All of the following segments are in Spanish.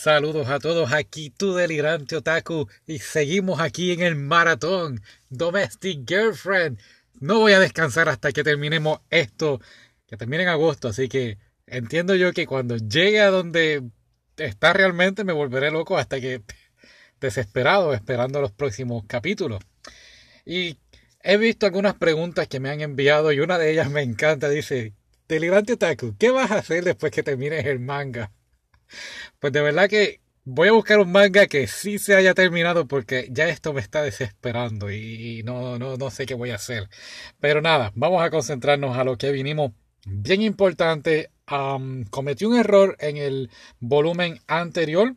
Saludos a todos, aquí tu delirante otaku y seguimos aquí en el maratón Domestic Girlfriend. No voy a descansar hasta que terminemos esto, que termine en agosto, así que entiendo yo que cuando llegue a donde está realmente me volveré loco hasta que desesperado esperando los próximos capítulos. Y he visto algunas preguntas que me han enviado y una de ellas me encanta, dice, delirante otaku, ¿qué vas a hacer después que termines el manga? Pues de verdad que voy a buscar un manga que sí se haya terminado porque ya esto me está desesperando y no, no, no sé qué voy a hacer. Pero nada, vamos a concentrarnos a lo que vinimos. Bien importante, cometí un error en el volumen anterior.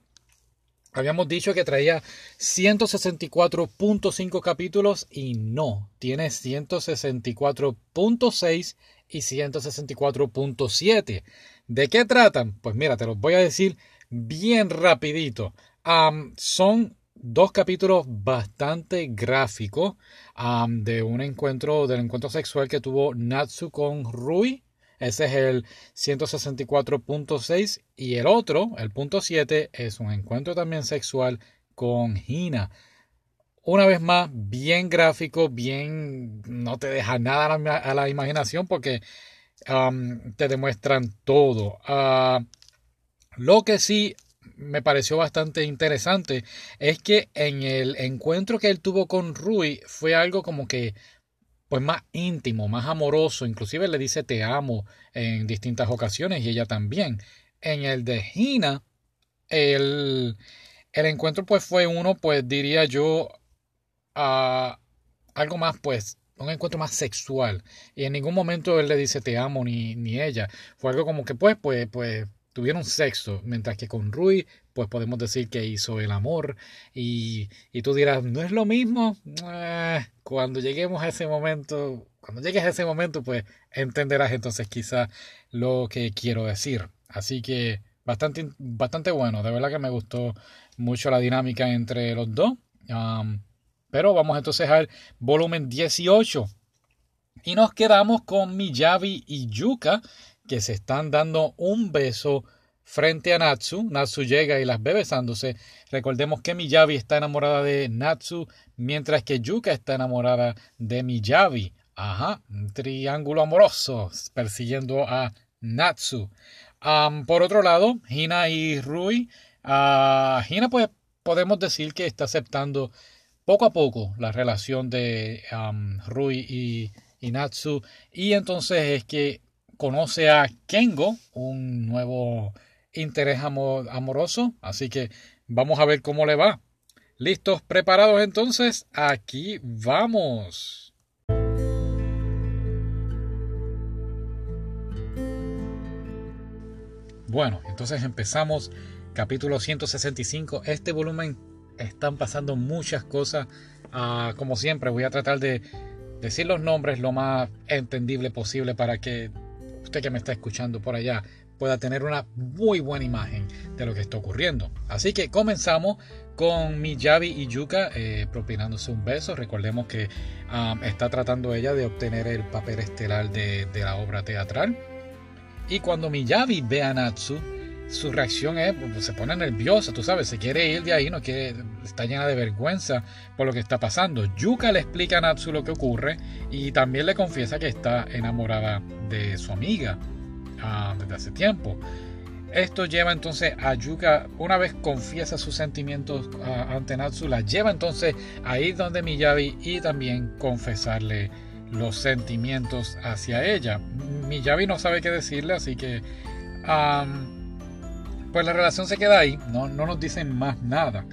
Habíamos dicho que traía 164.5 capítulos y no, tiene 164.6 y 164.7. ¿De qué tratan? Pues mira, te los voy a decir bien rapidito. son dos capítulos bastante gráficos de un encuentro, del encuentro sexual que tuvo Natsu con Rui. Ese es el 164.6 y el otro, el punto 7, es un encuentro también sexual con Hina. Una vez más, bien gráfico, bien, no te deja nada a la imaginación porque te demuestran todo. Ah, lo que sí me pareció bastante interesante es que en el encuentro que él tuvo con Rui fue algo como que pues más íntimo, más amoroso, inclusive le dice te amo en distintas ocasiones y ella también. En el de Hina, el, el encuentro pues fue uno, pues diría yo, uh, algo más pues un encuentro más sexual. Y en ningún momento él le dice te amo ni, ni ella. Fue algo como que pues, pues, pues tuvieron sexo. Mientras que con Rui, pues podemos decir que hizo el amor. Y, y tú dirás, ¿no es lo mismo? Eh, cuando lleguemos a ese momento, cuando llegues a ese momento, pues entenderás entonces quizá lo que quiero decir. Así que bastante, bastante bueno. De verdad que me gustó mucho la dinámica entre los dos. Pero vamos entonces al volumen 18. Y nos quedamos con Miyabi y Yuka, que se están dando un beso frente a Natsu. Natsu llega y las ve besándose. Recordemos que Miyabi está enamorada de Natsu, mientras que Yuka está enamorada de Miyabi. Ajá, un triángulo amoroso persiguiendo a Natsu. por otro lado, Hina y Rui. Uh, Hina, pues podemos decir que está aceptando poco a poco la relación de Rui y, Natsu. Y entonces es que conoce a Kengo, un nuevo interés amoroso. Así que vamos a ver cómo le va. ¿Listos? ¿Preparados entonces? Aquí vamos. Bueno, entonces empezamos capítulo 165. Este volumen están pasando muchas cosas. Ah, como siempre, voy a tratar de decir los nombres lo más entendible posible para que usted que me está escuchando por allá pueda tener una muy buena imagen de lo que está ocurriendo. Así que comenzamos con Miyabi y Yuka eh, propinándose un beso. Recordemos que ah, está tratando ella de obtener el papel estelar de, de la obra teatral. Y cuando Miyabi ve a Natsu, su reacción es, pues, se pone nerviosa, tú sabes, se quiere ir de ahí, no quiere, está llena de vergüenza por lo que está pasando. Yuka le explica a Natsu lo que ocurre y también le confiesa que está enamorada de su amiga ah, desde hace tiempo. Esto lleva entonces a Yuka, una vez confiesa sus sentimientos ah, ante Natsu, la lleva entonces a ir donde Miyabi y también confesarle los sentimientos hacia ella. Miyabi no sabe qué decirle, así que pues la relación se queda ahí, no, no nos dicen más nada.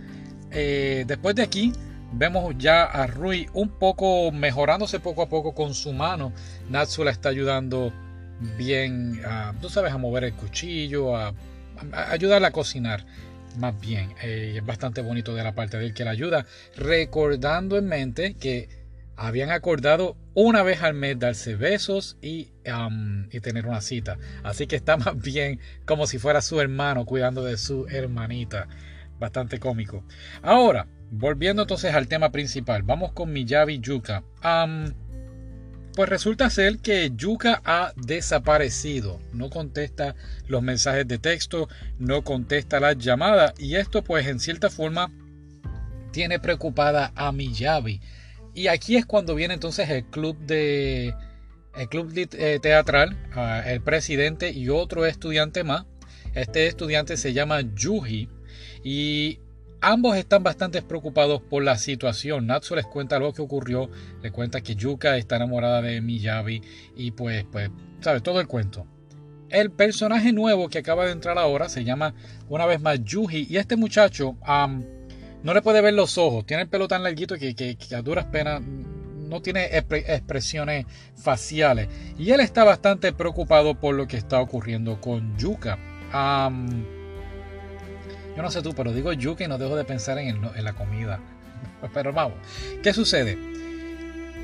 Eh, después de aquí, vemos ya a Rui un poco mejorándose poco a poco con su mano. Natsu la está ayudando bien, a, tú sabes, a mover el cuchillo, a, ayudarla a cocinar más bien. Eh, es bastante bonito de la parte de él que la ayuda, recordando en mente que habían acordado una vez al mes darse besos y, y, tener una cita. Así que está más bien como si fuera su hermano cuidando de su hermanita. Bastante cómico. Ahora, volviendo entonces al tema principal, vamos con Miyabi Yuka. pues resulta ser que Yuka ha desaparecido. No contesta los mensajes de texto, no contesta las llamadas. Y esto pues en cierta forma tiene preocupada a Miyabi. Y aquí es cuando viene entonces el club de el club eh, teatral, el presidente y otro estudiante más. Este estudiante se llama Yuji y ambos están bastante preocupados por la situación. Natsu les cuenta lo que ocurrió, le cuenta que Yuka está enamorada de Miyabi y pues, pues, sabe todo el cuento. El personaje nuevo que acaba de entrar ahora se llama una vez más Yuji y este muchacho no le puede ver los ojos, tiene el pelo tan larguito que, que, a duras penas no tiene expresiones faciales. Y él está bastante preocupado por lo que está ocurriendo con Yuka. yo no sé tú, pero digo Yuka y no dejo de pensar en, la comida. Pero vamos, ¿qué sucede?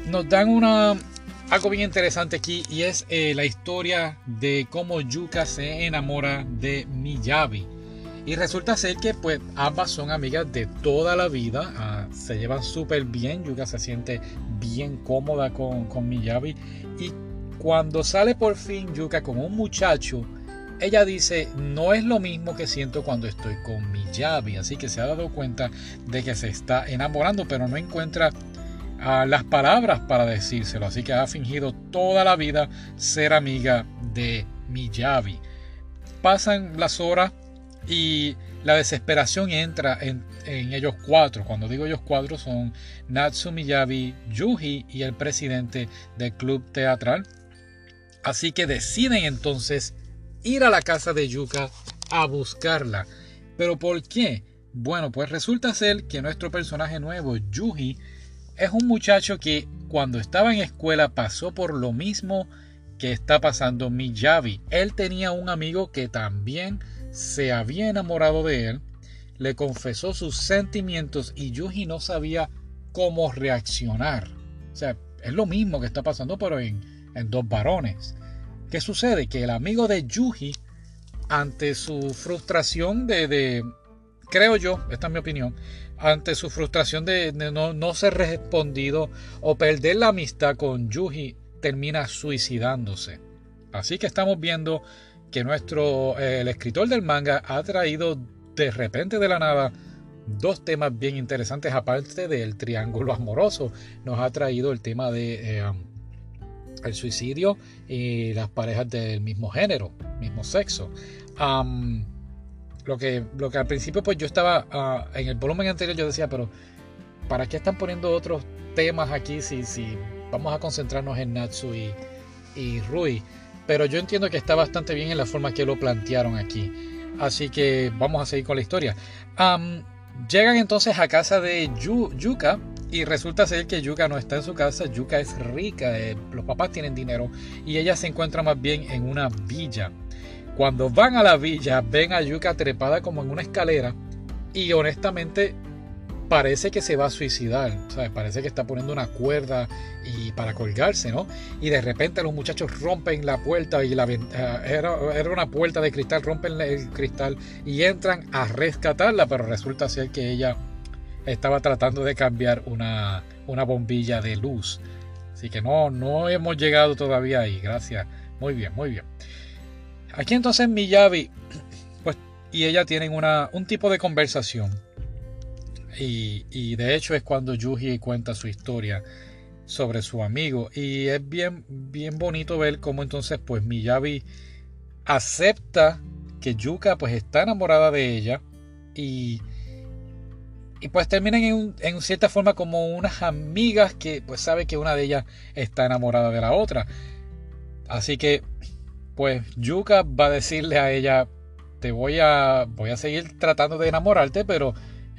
Nos dan una, algo bien interesante aquí y es eh, la historia de cómo Yuka se enamora de Miyabi. Y resulta ser que pues ambas son amigas de toda la vida, ah, se llevan súper bien, Yuka se siente bien cómoda con, con Miyabi. Y cuando sale por fin Yuka con un muchacho, ella dice, no es lo mismo que siento cuando estoy con Miyabi, así que se ha dado cuenta de que se está enamorando, pero no encuentra ah, las palabras para decírselo, así que ha fingido toda la vida ser amiga de Miyabi. Pasan las horas y la desesperación entra en, ellos cuatro. Cuando digo ellos cuatro son Natsu Miyabi, Yuji y el presidente del club teatral. Así que deciden entonces ir a la casa de Yuka a buscarla. ¿Pero por qué? Bueno, pues resulta ser que nuestro personaje nuevo, Yuji, es un muchacho que cuando estaba en escuela pasó por lo mismo que está pasando Miyabi. Él tenía un amigo que también se había enamorado de él, le confesó sus sentimientos y Yuji no sabía cómo reaccionar. O sea, es lo mismo que está pasando, pero en, dos varones. ¿Qué sucede? Que el amigo de Yuji, ante su frustración de, creo yo, esta es mi opinión, ante su frustración de, no, no, ser respondido o perder la amistad con Yuji, termina suicidándose. Así que estamos viendo que nuestro, eh, el escritor del manga ha traído de repente de la nada dos temas bien interesantes aparte del triángulo amoroso. Nos ha traído el tema de eh, el suicidio y las parejas del mismo género, mismo sexo. lo, que, lo que al principio pues yo estaba ah, en el volumen anterior yo decía, pero ¿para qué están poniendo otros temas aquí si, si vamos a concentrarnos en Natsu y, y Rui? Pero yo entiendo que está bastante bien en la forma que lo plantearon aquí. Así que vamos a seguir con la historia. llegan entonces a casa de Yuka y resulta ser que Yuka no está en su casa. Yuka es rica, eh, los papás tienen dinero y ella se encuentra más bien en una villa. Cuando van a la villa ven a Yuka trepada como en una escalera y honestamente parece que se va a suicidar, ¿sabes? Parece que está poniendo una cuerda y para colgarse, ¿no? Y de repente los muchachos rompen la puerta y la eh, era, era una puerta de cristal, rompen el cristal y entran a rescatarla, pero resulta ser que ella estaba tratando de cambiar una, una bombilla de luz. Así que no, no hemos llegado todavía ahí, gracias. Muy bien, muy bien. Aquí entonces Miyabi pues, y ella tienen una, un tipo de conversación y, de hecho es cuando Yuji cuenta su historia sobre su amigo. Y es bien, bien bonito ver cómo entonces pues Miyabi acepta que Yuka pues está enamorada de ella y, y pues terminan en, en, cierta forma como unas amigas que pues sabe que una de ellas está enamorada de la otra. Así que pues Yuka va a decirle a ella te voy a voy a seguir tratando de enamorarte pero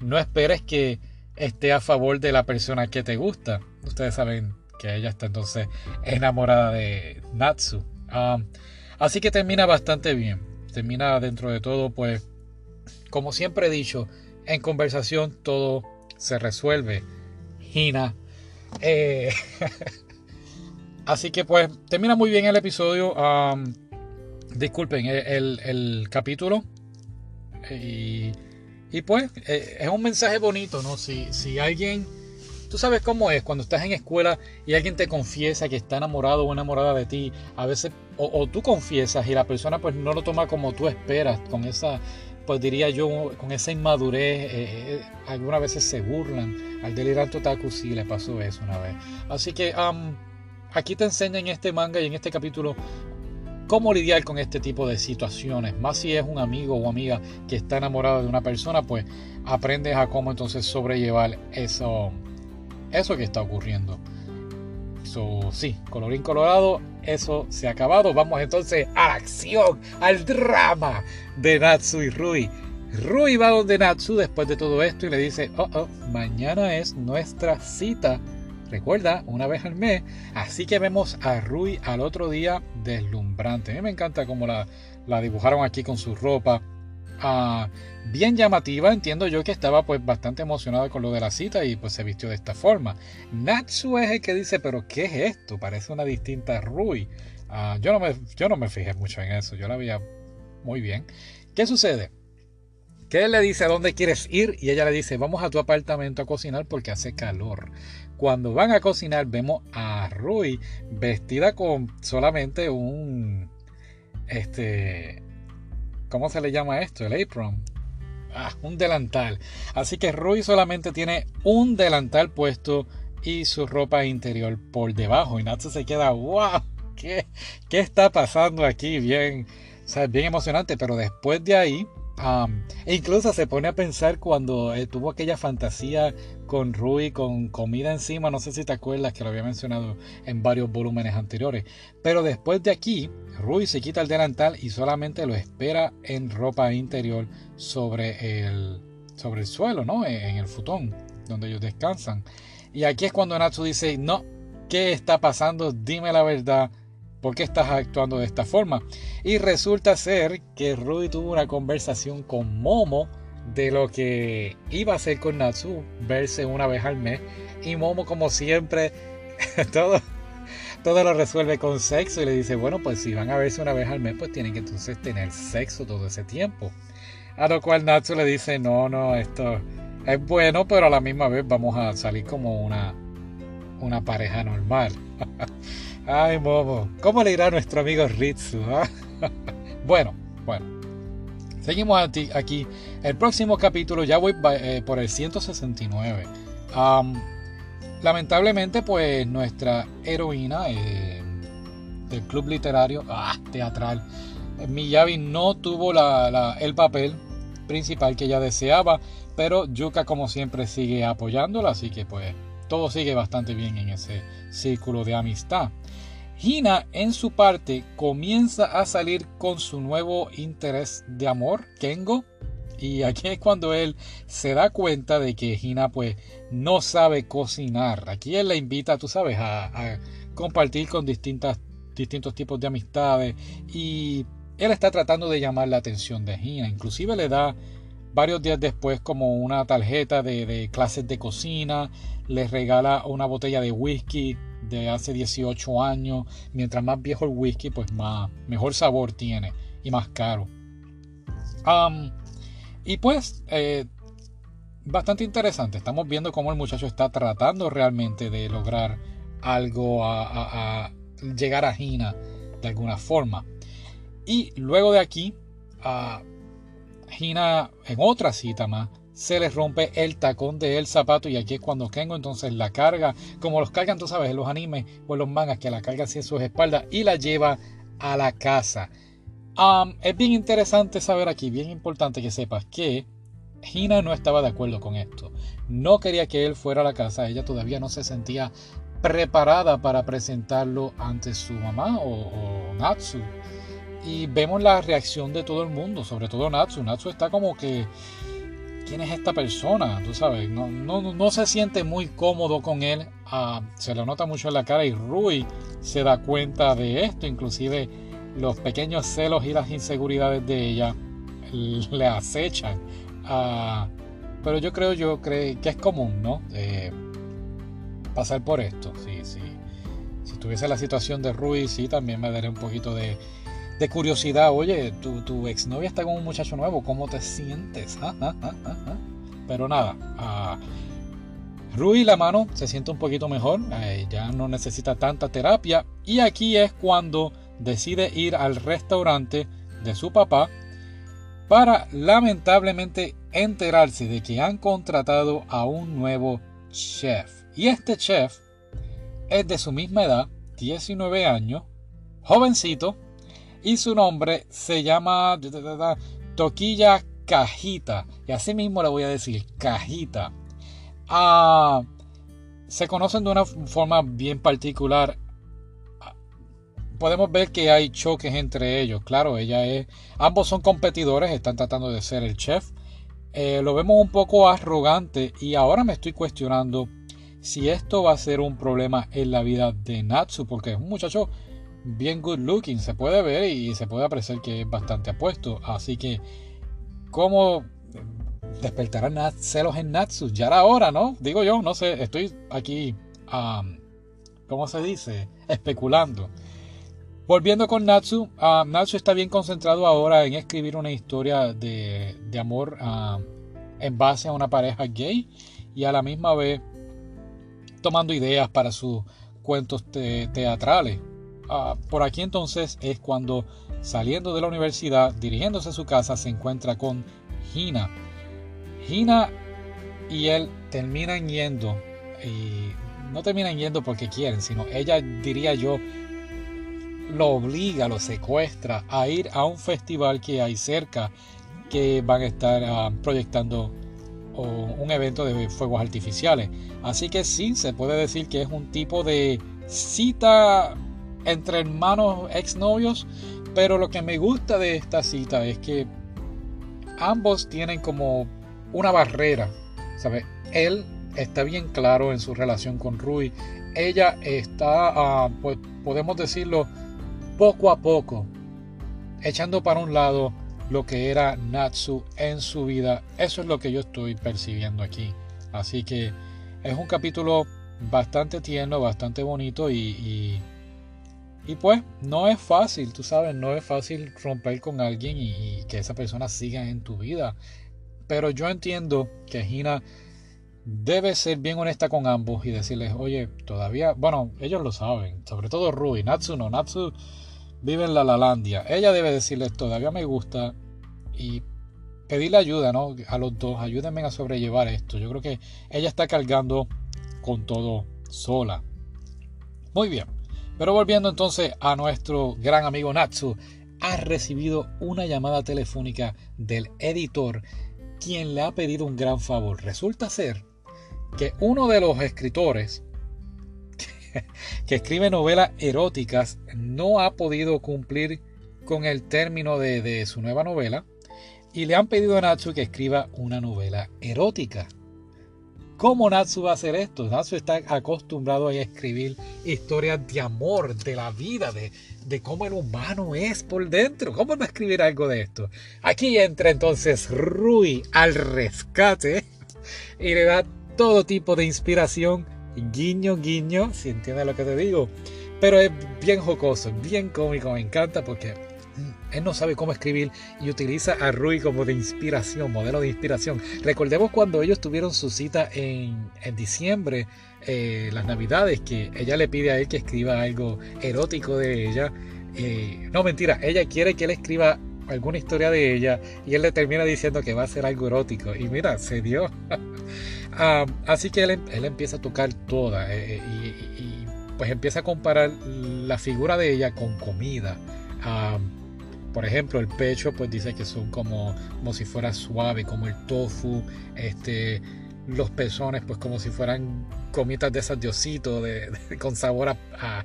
no esperes que esté a favor de la persona que te gusta. Ustedes saben que ella está entonces enamorada de Natsu. Ah, así que termina bastante bien. Termina dentro de todo, pues, como siempre he dicho, en conversación todo se resuelve. Hina. Eh, así que pues termina muy bien el episodio. Ah, disculpen el, el capítulo. Y y pues eh, es un mensaje bonito, ¿no? Si, si alguien, Tú sabes cómo es cuando estás en escuela y alguien te confiesa que está enamorado o enamorada de ti. A veces, o, tú confiesas y la persona pues no lo toma como tú esperas, con esa, pues diría yo, con esa inmadurez. Eh, eh, algunas veces se burlan. Al delirante otaku sí le pasó eso una vez. Así que aquí te enseña en este manga y en este capítulo cómo lidiar con este tipo de situaciones. Más si es un amigo o amiga que está enamorado de una persona, pues aprendes a cómo entonces sobrellevar eso, eso que está ocurriendo. So, sí, colorín colorado, eso se ha acabado. Vamos entonces a la acción, al drama de Natsu y Rui. Rui va donde Natsu después de todo esto y le dice, oh, oh, mañana es nuestra cita Recuerda, una vez al mes. Así que vemos a Rui al otro día deslumbrante. A mí me encanta cómo la, dibujaron aquí con su ropa. Ah, bien llamativa, entiendo yo que estaba pues bastante emocionada con lo de la cita y pues se vistió de esta forma. Natsu es el que dice, pero ¿qué es esto? Parece una distinta Rui. Ah, yo, no me, yo no me fijé mucho en eso, yo la veía muy bien. ¿Qué sucede? Que él le dice a dónde quieres ir y ella le dice vamos a tu apartamento a cocinar porque hace calor. Cuando van a cocinar vemos a Rui vestida con solamente un este ¿cómo se le llama esto? El apron. Ah, un delantal. Así que Rui solamente tiene un delantal puesto y su ropa interior por debajo. Y Natsu se queda, wow, ¿qué, qué está pasando aquí? Bien, o bien emocionante. Pero después de ahí, e incluso se pone a pensar cuando eh, tuvo aquella fantasía con Rui con comida encima, no sé si te acuerdas que lo había mencionado en varios volúmenes anteriores, pero después de aquí, Rui se quita el delantal y solamente lo espera en ropa interior sobre el, sobre el suelo, ¿no? En el futón donde ellos descansan. Y aquí es cuando Natsu dice, no, ¿qué está pasando? Dime la verdad ¿Por qué estás actuando de esta forma? Y resulta ser que Rudy tuvo una conversación con Momo de lo que iba a hacer con Natsu, verse una vez al mes. Y Momo, como siempre, todo, todo lo resuelve con sexo y le dice, bueno, pues si van a verse una vez al mes, pues tienen que entonces tener sexo todo ese tiempo. A lo cual Natsu le dice, no, no, esto es bueno, pero a la misma vez vamos a salir como una, una pareja normal. Ay, Momo, ¿cómo le irá a nuestro amigo Ritsu? Ah? bueno, bueno. Seguimos aquí. El próximo capítulo ya voy eh, por el 169. lamentablemente, pues nuestra heroína eh, del club literario ah, teatral, Miyavi no tuvo el papel principal que ella deseaba, pero Yuka como siempre sigue apoyándola, así que pues todo sigue bastante bien en ese círculo de amistad. Hina, en su parte, comienza a salir con su nuevo interés de amor, Kengo. Y aquí es cuando él se da cuenta de que Hina pues no sabe cocinar. Aquí él la invita, tú sabes, a, compartir con distintas, distintos tipos de amistades. Y él está tratando de llamar la atención de Hina. Inclusive le da varios días después como una tarjeta de clases de cocina. Le regala una botella de whisky de hace 18 años. Mientras más viejo el whisky, pues más, mejor sabor tiene y más caro. y pues, eh, bastante interesante. Estamos viendo cómo el muchacho está tratando realmente de lograr algo a, llegar a Gina de alguna forma. Y luego de aquí, a Gina en otra cita más se les rompe el tacón del zapato y aquí es cuando Kengo entonces la carga, como los cargan, tú sabes, en los animes o en los mangas que la carga en sus espaldas y la lleva a la casa. es bien interesante saber aquí, bien importante que sepas que Hina no estaba de acuerdo con esto. No quería que él fuera a la casa, ella todavía no se sentía preparada para presentarlo ante su mamá o Natsu. Y vemos la reacción de todo el mundo, sobre todo Natsu. Natsu está como que quién es esta persona, tú sabes, no, no, se siente muy cómodo con él, ah, se le nota mucho en la cara y Rui se da cuenta de esto, inclusive los pequeños celos y las inseguridades de ella le acechan. Ah, pero yo creo yo creo que es común, ¿no? pasar por esto. Sí, sí. Si tuviese la situación de Rui, sí, también me daría un poquito de, de curiosidad, oye, tu, tu exnovia está con un muchacho nuevo, ¿cómo te sientes? Ah, ah, ah, Pero nada, Rui la mano se siente un poquito mejor, eh, ya no necesita tanta terapia y aquí es cuando decide ir al restaurante de su papá para lamentablemente enterarse de que han contratado a un nuevo chef. Y este chef es de su misma edad, 19 años, jovencito, y su nombre se llama Toquilla Cajita. Y así mismo le voy a decir, Cajita. Ah, se conocen de una forma bien particular. Podemos ver que hay choques entre ellos. Claro, ella es. Ambos son competidores, están tratando de ser el chef. Eh, lo vemos un poco arrogante y ahora me estoy cuestionando si esto va a ser un problema en la vida de Natsu, porque es un muchacho bien good looking, se puede ver y se puede apreciar que es bastante apuesto. Así que, ¿cómo despertarán celos en Natsu? Ya era hora, ¿no? Digo yo, no sé, estoy aquí, ¿cómo se dice? Especulando. Volviendo con Natsu, Natsu está bien concentrado ahora en escribir una historia de, amor en base a una pareja gay y a la misma vez tomando ideas para sus cuentos teatrales. Ah, por aquí entonces es cuando saliendo de la universidad, dirigiéndose a su casa, se encuentra con Hina. Hina y él terminan yendo, y no terminan yendo porque quieren, sino ella diría yo lo obliga, lo secuestra a ir a un festival que hay cerca que van a estar ah, proyectando un evento de fuegos artificiales. Así que sí, se puede decir que es un tipo de cita entre hermanos exnovios, pero lo que me gusta de esta cita es que ambos tienen como una barrera, ¿sabe? Él está bien claro en su relación con Rui, ella está, ah, pues podemos decirlo, poco a poco, echando para un lado lo que era Natsu en su vida. Eso es lo que yo estoy percibiendo aquí. Así que es un capítulo bastante tierno, bastante bonito y, pues no es fácil, tú sabes, no es fácil romper con alguien y, que esa persona siga en tu vida. Pero yo entiendo que Gina debe ser bien honesta con ambos y decirles, oye, todavía, bueno, ellos lo saben, sobre todo Rui, Natsu no, Natsu vive en la Lalandia. Ella debe decirles, todavía me gusta y pedirle ayuda ¿no? a los dos, ayúdenme a sobrellevar esto. Yo creo que ella está cargando con todo sola. Muy bien, pero volviendo entonces a nuestro gran amigo Natsu, ha recibido una llamada telefónica del editor quien le ha pedido un gran favor. Resulta ser que uno de los escritores que escribe novelas eróticas no ha podido cumplir con el término de, su nueva novela y le han pedido a Natsu que escriba una novela erótica. ¿Cómo Natsu va a hacer esto? Natsu está acostumbrado a escribir historias de amor, de la vida, de, de cómo el humano es por dentro. ¿Cómo va a escribir algo de esto? Aquí entra entonces Rui al rescate y le da todo tipo de inspiración guiño, guiño, si entiendes lo que te digo. Pero es bien jocoso, bien cómico, me encanta porque él no sabe cómo escribir y utiliza a Rui como de inspiración, modelo de inspiración. Recordemos cuando ellos tuvieron su cita en, diciembre, eh, las navidades, que ella le pide a él que escriba algo erótico de ella. Eh, no, mentira, ella quiere que él escriba alguna historia de ella y él le termina diciendo que va a ser algo erótico. Y mira, se dio. Ah, así que él, empieza a tocar toda eh, y, pues empieza a comparar la figura de ella con comida. Ah, por ejemplo, el pecho pues dice que son como, como si fuera suave, como el tofu. Este, los pezones pues como si fueran comitas de esas diositos de, con sabor a,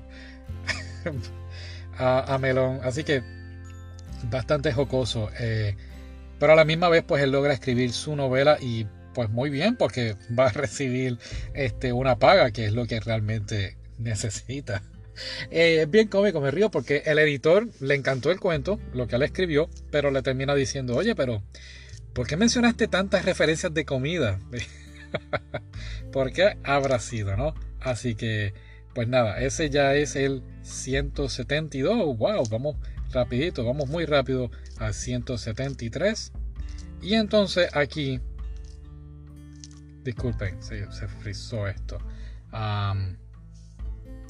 a, melón. Así que bastante jocoso. Eh, pero a la misma vez pues él logra escribir su novela y pues muy bien, porque va a recibir este, una paga, que es lo que realmente necesita. Eh, bien cómico, me río porque el editor le encantó el cuento, lo que él escribió, pero le termina diciendo, oye, pero ¿por qué mencionaste tantas referencias de comida? ¿Por qué habrá sido, no? Así que, pues nada, ese ya es el 172. Wow, vamos rapidito, vamos muy rápido al 173. Y entonces aquí disculpen, se, se frizó esto.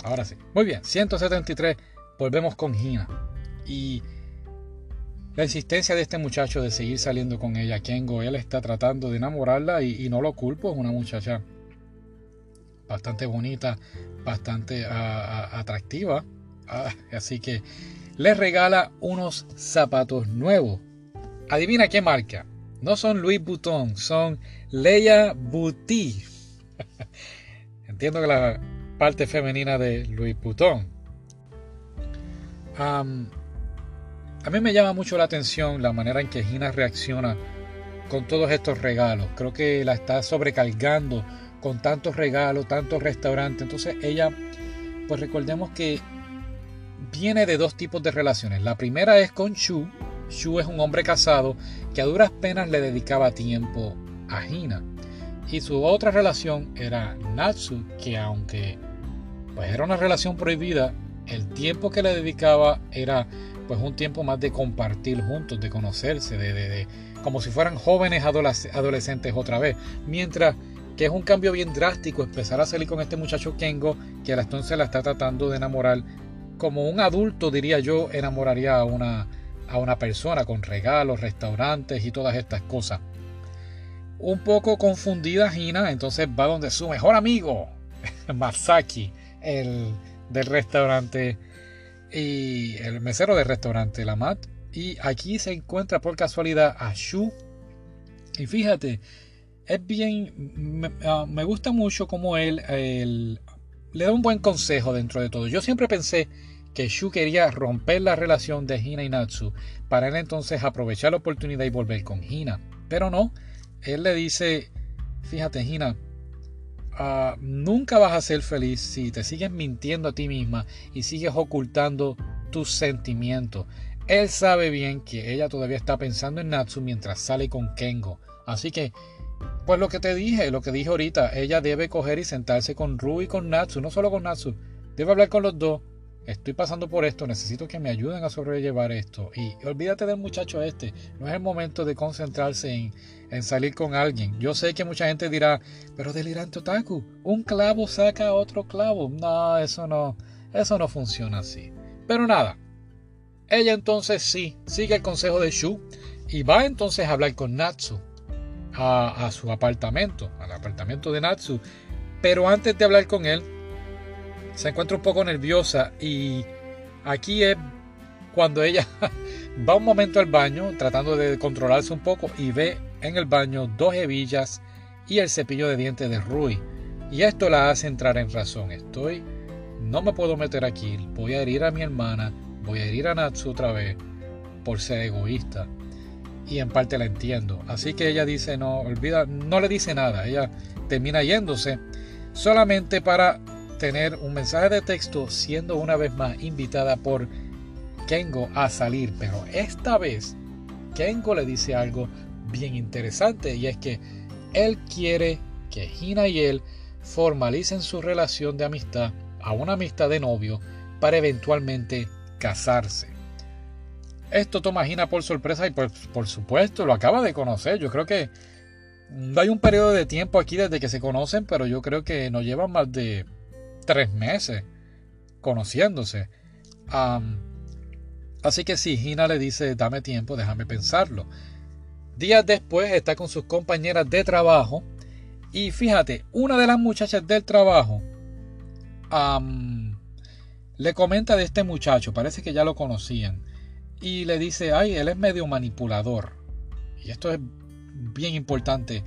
Ahora sí. Muy bien, 173. Volvemos con Gina. Y la insistencia de este muchacho de seguir saliendo con ella, Kengo, él está tratando de enamorarla y, no lo culpo, es una muchacha bastante bonita, bastante atractiva. Ah, así que le regala unos zapatos nuevos. Adivina qué marca. No son Louis Vuitton, son Leia Boutique. Entiendo que la parte femenina de Louis Vuitton. a mí me llama mucho la atención la manera en que Gina reacciona con todos estos regalos. Creo que la está sobrecargando con tantos regalos, tantos restaurantes. Entonces ella, pues recordemos que viene de dos tipos de relaciones. La primera es con Shu. Shu es un hombre casado que a duras penas le dedicaba tiempo a Hina. Y su otra relación era Natsu, que aunque pues era una relación prohibida, el tiempo que le dedicaba era pues un tiempo más de compartir juntos, de conocerse, de, de como si fueran jóvenes adolescentes otra vez. Mientras que es un cambio bien drástico empezar a salir con este muchacho Kengo, que a la entonces la está tratando de enamorar como un adulto, diría yo, enamoraría a una, a una persona con regalos, restaurantes y todas estas cosas. Un poco confundida Gina, entonces va donde su mejor amigo, Masaki, el del restaurante y el mesero del restaurante Lamat. Y aquí se encuentra por casualidad a Shu. Y fíjate, es bien, me, ah, gusta mucho como él, él le da un buen consejo dentro de todo. Yo siempre pensé que Shu quería romper la relación de Hina y Natsu para él entonces aprovechar la oportunidad y volver con Hina. Pero no, él le dice, fíjate Hina, ah, nunca vas a ser feliz si te sigues mintiendo a ti misma y sigues ocultando tus sentimientos. Él sabe bien que ella todavía está pensando en Natsu mientras sale con Kengo. Así que, pues lo que te dije, lo que dije ahorita, ella debe coger y sentarse con Ru y con Natsu, no solo con Natsu, debe hablar con los dos estoy pasando por esto, necesito que me ayuden a sobrellevar esto. Y olvídate del muchacho este, no es el momento de concentrarse en, salir con alguien. Yo sé que mucha gente dirá, pero delirante otaku, un clavo saca otro clavo. No, eso no, eso no funciona así. Pero nada, ella entonces sí, sigue el consejo de Shu y va entonces a hablar con Natsu a, a su apartamento, al apartamento de Natsu. Pero antes de hablar con él, se encuentra un poco nerviosa y aquí es cuando ella va un momento al baño tratando de controlarse un poco y ve en el baño dos hebillas y el cepillo de dientes de Rui. Y esto la hace entrar en razón. Estoy, no me puedo meter aquí, voy a herir a mi hermana, voy a herir a Natsu otra vez por ser egoísta. Y en parte la entiendo. Así que ella dice, no, olvida, no le dice nada. Ella termina yéndose solamente para tener un mensaje de texto siendo una vez más invitada por Kengo a salir, pero esta vez Kengo le dice algo bien interesante y es que él quiere que Hina y él formalicen su relación de amistad a una amistad de novio para eventualmente casarse. Esto toma a Hina por sorpresa y por, por supuesto lo acaba de conocer. Yo creo que hay un periodo de tiempo aquí desde que se conocen, pero yo creo que no llevan más de tres meses conociéndose. así que si Gina le dice, dame tiempo, déjame pensarlo. Días después está con sus compañeras de trabajo y fíjate, una de las muchachas del trabajo le comenta de este muchacho, parece que ya lo conocían, y le dice, ay, él es medio manipulador. Y esto es bien importante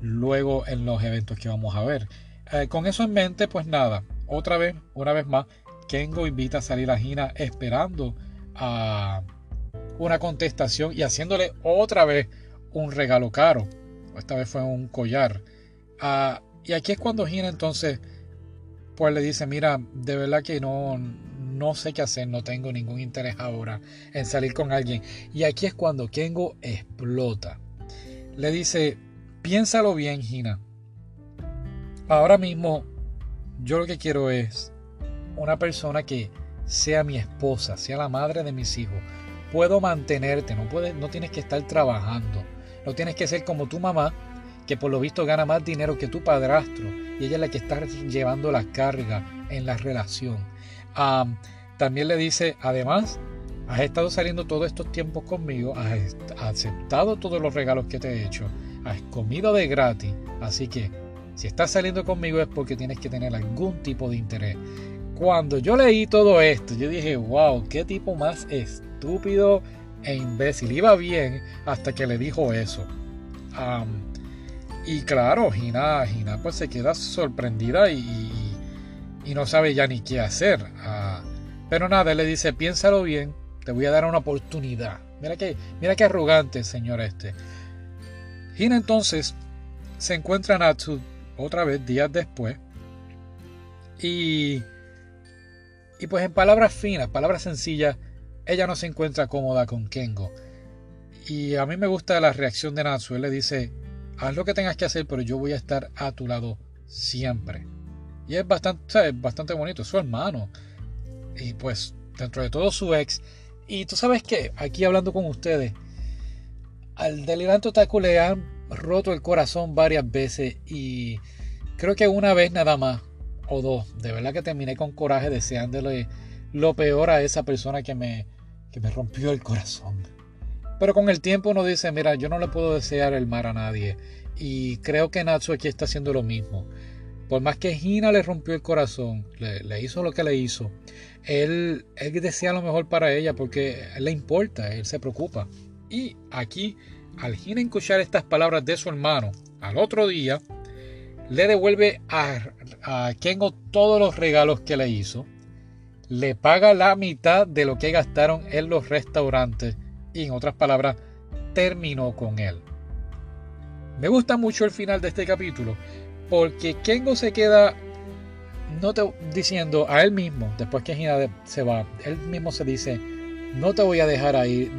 luego en los eventos que vamos a ver. Eh, con eso en mente, pues nada, otra vez, una vez más, Kengo invita a salir a Gina esperando a una contestación y haciéndole otra vez un regalo caro. Esta vez fue un collar. Ah, y aquí es cuando Gina entonces pues le dice, mira, de verdad que no, no sé qué hacer, no tengo ningún interés ahora en salir con alguien. Y aquí es cuando Kengo explota. Le dice, piénsalo bien, Gina. Ahora mismo yo lo que quiero es una persona que sea mi esposa, sea la madre de mis hijos. Puedo mantenerte, no, puedes, no tienes que estar trabajando. No tienes que ser como tu mamá, que por lo visto gana más dinero que tu padrastro y ella es la que está llevando la carga en la relación. también le dice, además, has estado saliendo todos estos tiempos conmigo, has aceptado todos los regalos que te he hecho, has comido de gratis, así que si estás saliendo conmigo es porque tienes que tener algún tipo de interés. Cuando yo leí todo esto, yo dije, wow, qué tipo más estúpido e imbécil. Iba bien hasta que le dijo eso. y claro, Gina, Gina pues se queda sorprendida y, no sabe ya ni qué hacer. Ah, pero nada, él le dice, piénsalo bien, te voy a dar una oportunidad. Mira que, mira qué arrogante, señor este. Gina entonces se encuentra Natsu otra vez días después. Y, y pues en palabras finas, palabras sencillas, ella no se encuentra cómoda con Kengo. Y a mí me gusta la reacción de Natsu. Él le dice, haz lo que tengas que hacer, pero yo voy a estar a tu lado siempre. Y es bastante, bastante bonito, es su hermano. Y pues dentro de todo su ex. Y tú sabes que aquí hablando con ustedes, al delirante otaku roto el corazón varias veces y creo que una vez nada más o dos. De verdad que terminé con coraje deseándole lo peor a esa persona que me, que me rompió el corazón. Pero con el tiempo uno dice, mira, yo no le puedo desear el mal a nadie. Y creo que Natsu aquí está haciendo lo mismo. Por más que Hina le rompió el corazón, le, hizo lo que le hizo, él, él desea lo mejor para ella porque le importa, él se preocupa. Y aquí, al Hina escuchar estas palabras de su hermano, al otro día, le devuelve a, a Kengo todos los regalos que le hizo le paga la mitad de lo que gastaron en los restaurantes y en otras palabras, terminó con él. Me gusta mucho el final de este capítulo porque Kengo se queda no te, diciendo a él mismo, después que Hina se va, él mismo se dice, no te voy a dejar ir,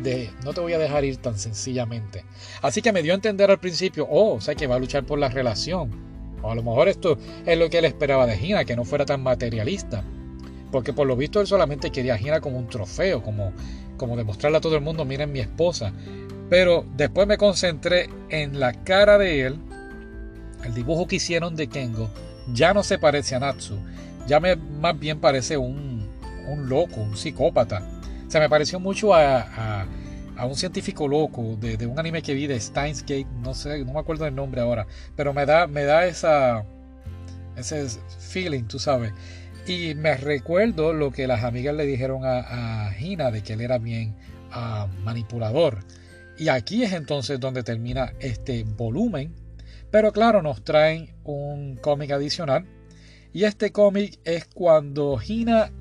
no te voy a dejar ir tan sencillamente. Así que me dio a entender al principio, oh, o sea que va a luchar por la relación. O a lo mejor esto es lo que él esperaba de Hina, que no fuera tan materialista. Porque por lo visto él solamente quería a Gina como un trofeo, como, como demostrarle a todo el mundo, miren mi esposa. Pero después me concentré en la cara de él, el dibujo que hicieron de Kengo, ya no se parece a Natsu, ya me, más bien parece un, un loco, un psicópata. Se me pareció mucho a, a, un científico loco de, de, un anime que vi de Steins Gate, no sé, no me acuerdo el nombre ahora, pero me da, me da esa, ese feeling, tú sabes. Y me recuerdo lo que las amigas le dijeron a, a Gina de que él era bien ah, manipulador. Y aquí es entonces donde termina este volumen. Pero claro, nos traen un cómic adicional. Y este cómic es cuando Gina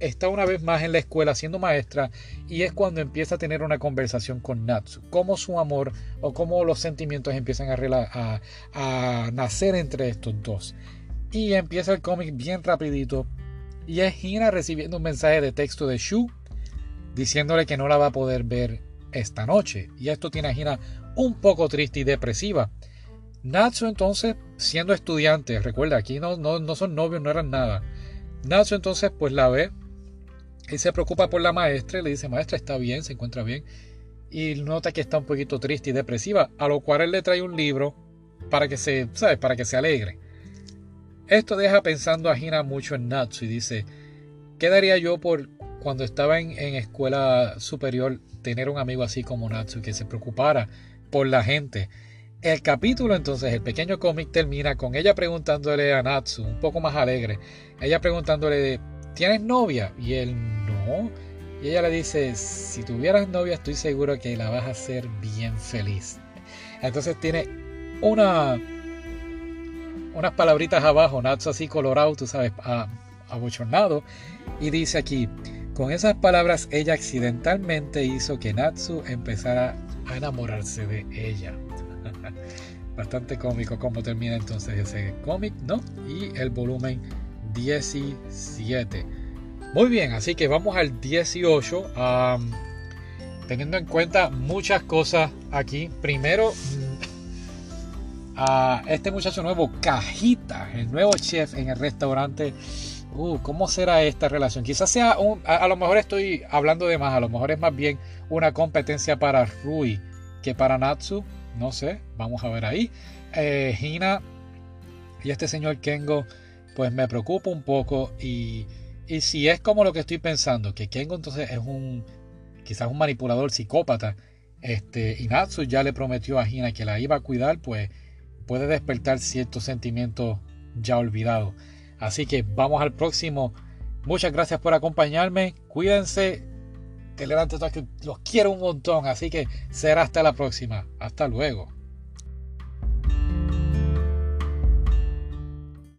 está una vez más en la escuela siendo maestra y es cuando empieza a tener una conversación con Natsu, cómo su amor o cómo los sentimientos empiezan a, nacer entre estos dos. Y empieza el cómic bien rapidito. Y es Hina recibiendo un mensaje de texto de Shu diciéndole que no la va a poder ver esta noche. Y esto tiene a Hina un poco triste y depresiva. Natsu entonces, siendo estudiante, recuerda, aquí no, no, no son novios, no eran nada. Natsu entonces pues la ve y se preocupa por la maestra le dice, maestra, está bien, se encuentra bien. Y nota que está un poquito triste y depresiva, a lo cual él le trae un libro para que se, ¿sabes? Para que se alegre. Esto deja pensando a Hina mucho en Natsu y dice, ¿qué daría yo por cuando estaba en, escuela superior tener un amigo así como Natsu que se preocupara por la gente? El capítulo entonces, el pequeño cómic termina con ella preguntándole a Natsu, un poco más alegre, ella preguntándole, ¿tienes novia? Y él no. Y ella le dice, si tuvieras novia estoy seguro que la vas a hacer bien feliz. Entonces tiene una unas palabritas abajo, Natsu así colorado, tú sabes, abochornado. Y dice aquí, con esas palabras ella accidentalmente hizo que Natsu empezara a enamorarse de ella. Bastante cómico cómo termina entonces ese cómic, ¿no? Y el volumen 17. Muy bien, así que vamos al 18. teniendo en cuenta muchas cosas aquí. Primero, a este muchacho nuevo, Cajita, el nuevo chef en el restaurante. Uh, ¿Cómo será esta relación? Quizás sea un, a, lo mejor estoy hablando de más, a lo mejor es más bien una competencia para Rui que para Natsu. no sé, vamos a ver ahí. Eh, Hina y este señor Kengo, pues me preocupa un poco y, y si es como lo que estoy pensando, que Kengo entonces es un quizás un manipulador psicópata, este, y Natsu ya le prometió a Hina que la iba a cuidar, pues puede despertar ciertos sentimientos ya olvidados. Así que vamos al próximo. Muchas gracias por acompañarme. Cuídense. Telegrante los quiero un montón. Así que será hasta la próxima. Hasta luego.